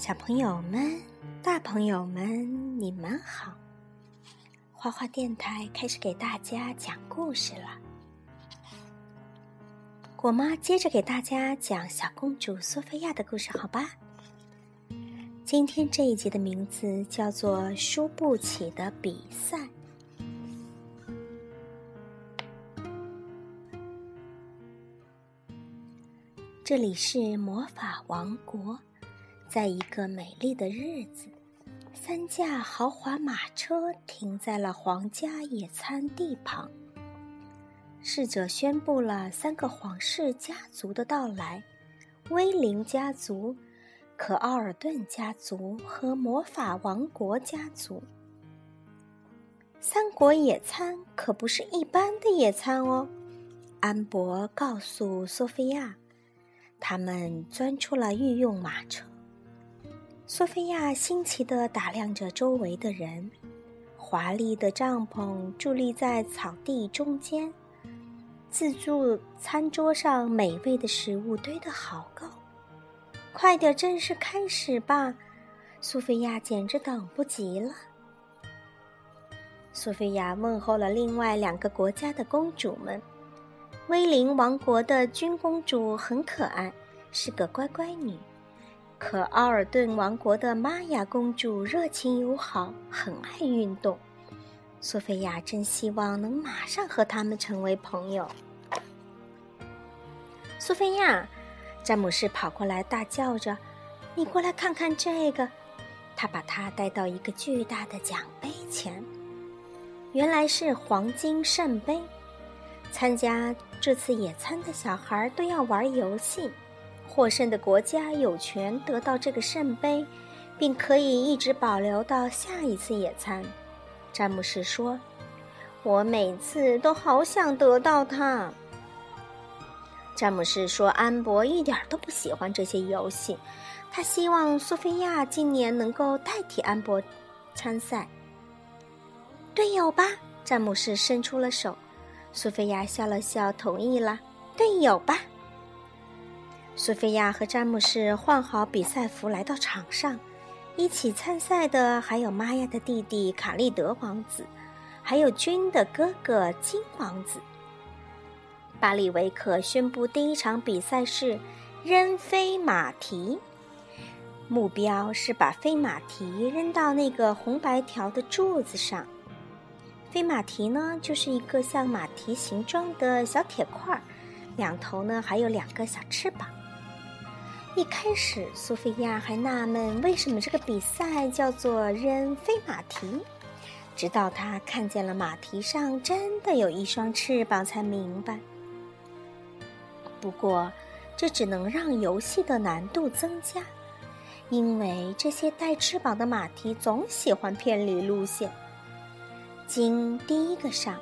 小朋友们、大朋友们，你们好！花花电台开始给大家讲故事了。果妈接着给大家讲小公主苏菲亚的故事，好吧？今天这一集的名字叫做《输不起的比赛》。这里是魔法王国。在一个美丽的日子，三架豪华马车停在了皇家野餐地旁。侍者宣布了三个皇室家族的到来：威灵家族、可奥尔顿家族和魔法王国家族。三国野餐可不是一般的野餐哦，安博告诉索菲亚，他们钻出了御用马车。索菲亚新奇地打量着周围的人，华丽的帐篷伫立在草地中间，自助餐桌上美味的食物堆得好高。快点正式开始吧！苏菲亚简直等不及了。苏菲亚问候了另外两个国家的公主们。威灵王国的君公主很可爱，是个乖乖女。可奥尔顿王国的玛雅公主热情友好，很爱运动。索菲亚真希望能马上和他们成为朋友。苏菲亚，詹姆士跑过来大叫着：“你过来看看这个！”他把它带到一个巨大的奖杯前，原来是黄金圣杯。参加这次野餐的小孩都要玩游戏。获胜的国家有权得到这个圣杯，并可以一直保留到下一次野餐。詹姆士说：“我每次都好想得到它。”詹姆士说：“安博一点都不喜欢这些游戏，他希望苏菲亚今年能够代替安博参赛。”队友吧，詹姆士伸出了手。苏菲亚笑了笑，同意了。队友吧。苏菲亚和詹姆士换好比赛服来到场上，一起参赛的还有玛雅的弟弟卡利德王子，还有君的哥哥金王子。巴里维克宣布第一场比赛是扔飞马蹄，目标是把飞马蹄扔到那个红白条的柱子上。飞马蹄呢，就是一个像马蹄形状的小铁块，两头呢还有两个小翅膀。一开始，苏菲亚还纳闷为什么这个比赛叫做扔飞马蹄，直到她看见了马蹄上真的有一双翅膀，才明白。不过，这只能让游戏的难度增加，因为这些带翅膀的马蹄总喜欢偏离路线。金第一个上，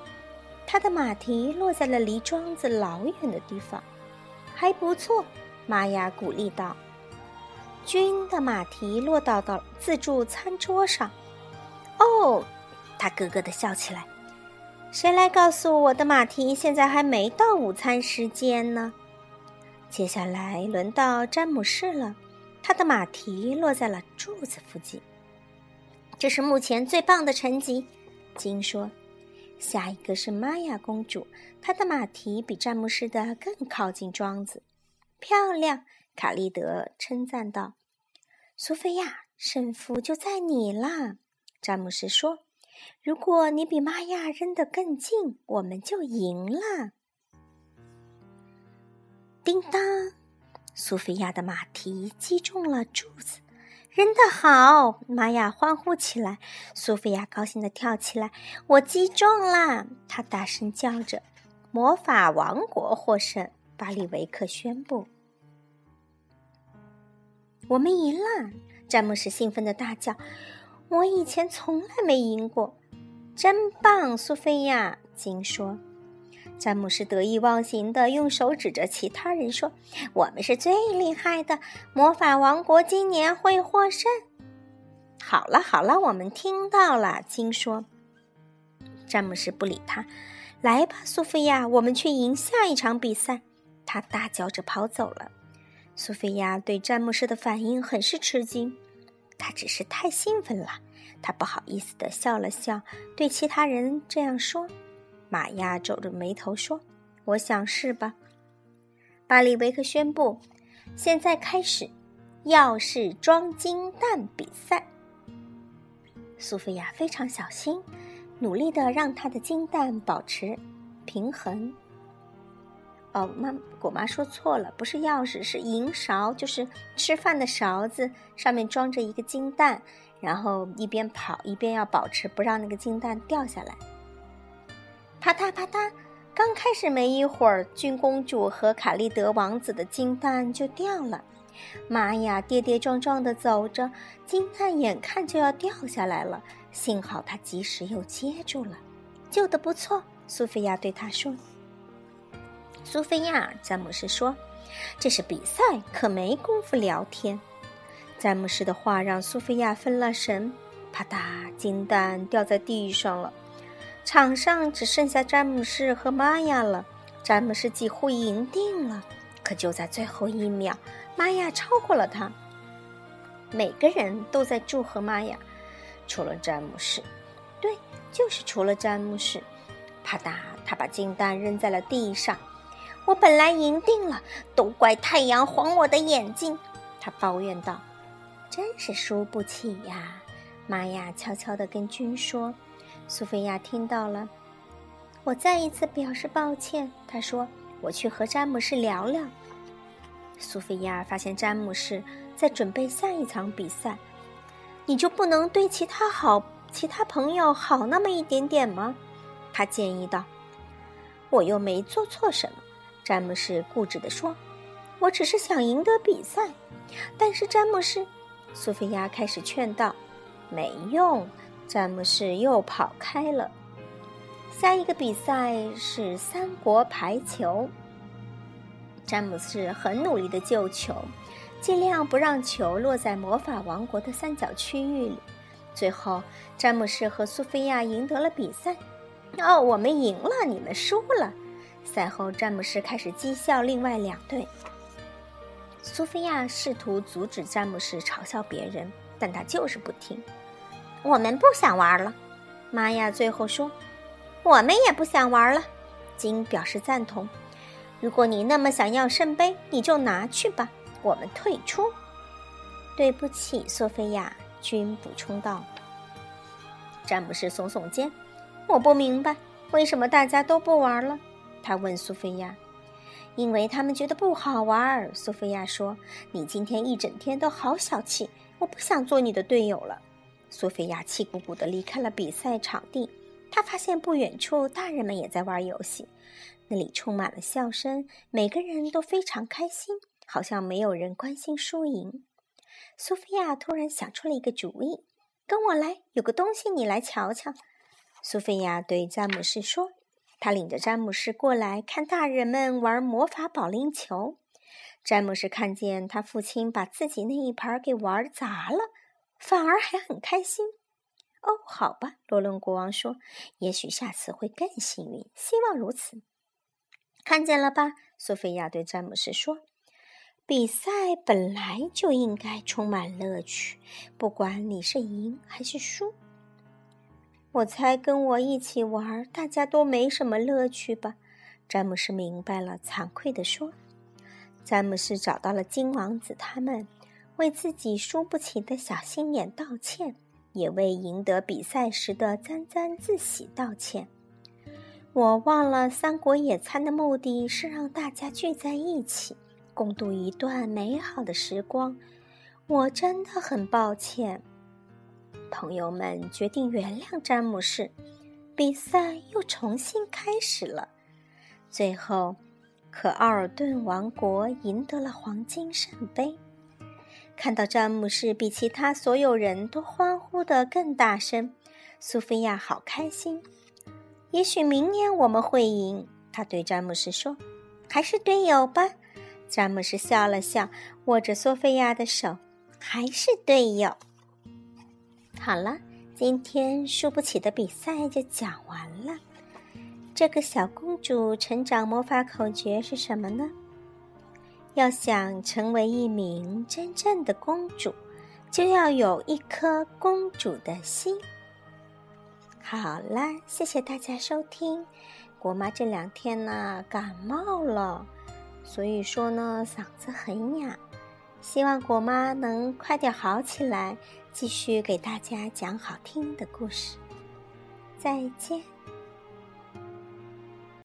他的马蹄落在了离桩子老远的地方，还不错。玛雅鼓励道：“君的马蹄落到到自助餐桌上。”哦，他咯咯的笑起来。谁来告诉我的马蹄现在还没到午餐时间呢？接下来轮到詹姆士了，他的马蹄落在了柱子附近。这是目前最棒的成绩，金说。下一个是玛雅公主，她的马蹄比詹姆士的更靠近桩子。漂亮，卡利德称赞道：“苏菲亚，胜负就在你啦。”詹姆斯说：“如果你比玛雅扔得更近，我们就赢了。”叮当，苏菲亚的马蹄击中了柱子，扔得好！玛雅欢呼起来。苏菲亚高兴地跳起来：“我击中啦！”她大声叫着：“魔法王国获胜！”巴里维克宣布：“我们赢了！”詹姆斯兴奋的大叫：“我以前从来没赢过，真棒！”苏菲亚金说。詹姆斯得意忘形的用手指着其他人说：“我们是最厉害的，魔法王国今年会获胜。”好了好了，我们听到了。金说。詹姆斯不理他。来吧，苏菲亚，我们去赢下一场比赛。他大叫着跑走了。苏菲亚对詹姆士的反应很是吃惊。他只是太兴奋了。他不好意思的笑了笑，对其他人这样说。玛亚皱着眉头说：“我想是吧。”巴里维克宣布：“现在开始，钥匙装金蛋比赛。”苏菲亚非常小心，努力的让她的金蛋保持平衡。哦，妈，果妈说错了，不是钥匙，是银勺，就是吃饭的勺子，上面装着一个金蛋，然后一边跑一边要保持不让那个金蛋掉下来。啪嗒啪嗒，刚开始没一会儿，君公主和卡利德王子的金蛋就掉了。妈呀跌跌撞撞地走着，金蛋眼看就要掉下来了，幸好她及时又接住了，救得不错。苏菲亚对他说：“苏菲亚，詹姆斯说，这是比赛，可没工夫聊天。”詹姆斯的话让苏菲亚分了神，啪嗒，金蛋掉在地上了。场上只剩下詹姆斯和玛雅了，詹姆斯几乎赢定了，可就在最后一秒。玛雅超过了他，每个人都在祝贺玛雅，除了詹姆士。对，就是除了詹姆士。啪嗒，他把金蛋扔在了地上。我本来赢定了，都怪太阳晃我的眼睛。他抱怨道：“真是输不起呀。”玛雅悄悄地跟君说。苏菲亚听到了，我再一次表示抱歉。他说：“我去和詹姆士聊聊。”苏菲亚发现詹姆士在准备下一场比赛，你就不能对其他好、其他朋友好那么一点点吗？他建议道。我又没做错什么，詹姆士固执地说。我只是想赢得比赛。但是詹姆士，苏菲亚开始劝道：“没用。”詹姆士又跑开了。下一个比赛是三国排球。詹姆斯很努力的救球，尽量不让球落在魔法王国的三角区域里。最后，詹姆士和苏菲亚赢得了比赛。哦，我们赢了，你们输了。赛后，詹姆士开始讥笑另外两队。苏菲亚试图阻止詹姆士嘲笑别人，但他就是不听。我们不想玩了，玛雅最后说：“我们也不想玩了。”金表示赞同。如果你那么想要圣杯，你就拿去吧。我们退出。对不起，索菲亚。君补充道。詹姆斯耸耸肩：“我不明白，为什么大家都不玩了？”他问苏菲亚。“因为他们觉得不好玩。”苏菲亚说。“你今天一整天都好小气，我不想做你的队友了。”苏菲亚气鼓鼓地离开了比赛场地。她发现不远处大人们也在玩游戏。那里充满了笑声，每个人都非常开心，好像没有人关心输赢。苏菲亚突然想出了一个主意：“跟我来，有个东西你来瞧瞧。”苏菲亚对詹姆士说：“他领着詹姆士过来看大人们玩魔法保龄球。”詹姆士看见他父亲把自己那一盘给玩砸了，反而还很开心。哦，好吧，罗伦国王说：“也许下次会更幸运，希望如此。”看见了吧？苏菲亚对詹姆斯说：“比赛本来就应该充满乐趣，不管你是赢还是输。我猜跟我一起玩，大家都没什么乐趣吧？”詹姆斯明白了，惭愧地说：“詹姆斯找到了金王子他们，为自己输不起的小心眼道歉，也为赢得比赛时的沾沾自喜道歉。”我忘了三国野餐的目的是让大家聚在一起，共度一段美好的时光。我真的很抱歉。朋友们决定原谅詹姆士，比赛又重新开始了。最后，可奥尔顿王国赢得了黄金圣杯。看到詹姆士比其他所有人都欢呼得更大声，苏菲亚好开心。也许明年我们会赢，他对詹姆斯说：“还是队友吧。”詹姆斯笑了笑，握着索菲亚的手：“还是队友。”好了，今天输不起的比赛就讲完了。这个小公主成长魔法口诀是什么呢？要想成为一名真正的公主，就要有一颗公主的心。好啦，谢谢大家收听。国妈这两天呢感冒了，所以说呢嗓子很哑，希望国妈能快点好起来，继续给大家讲好听的故事。再见。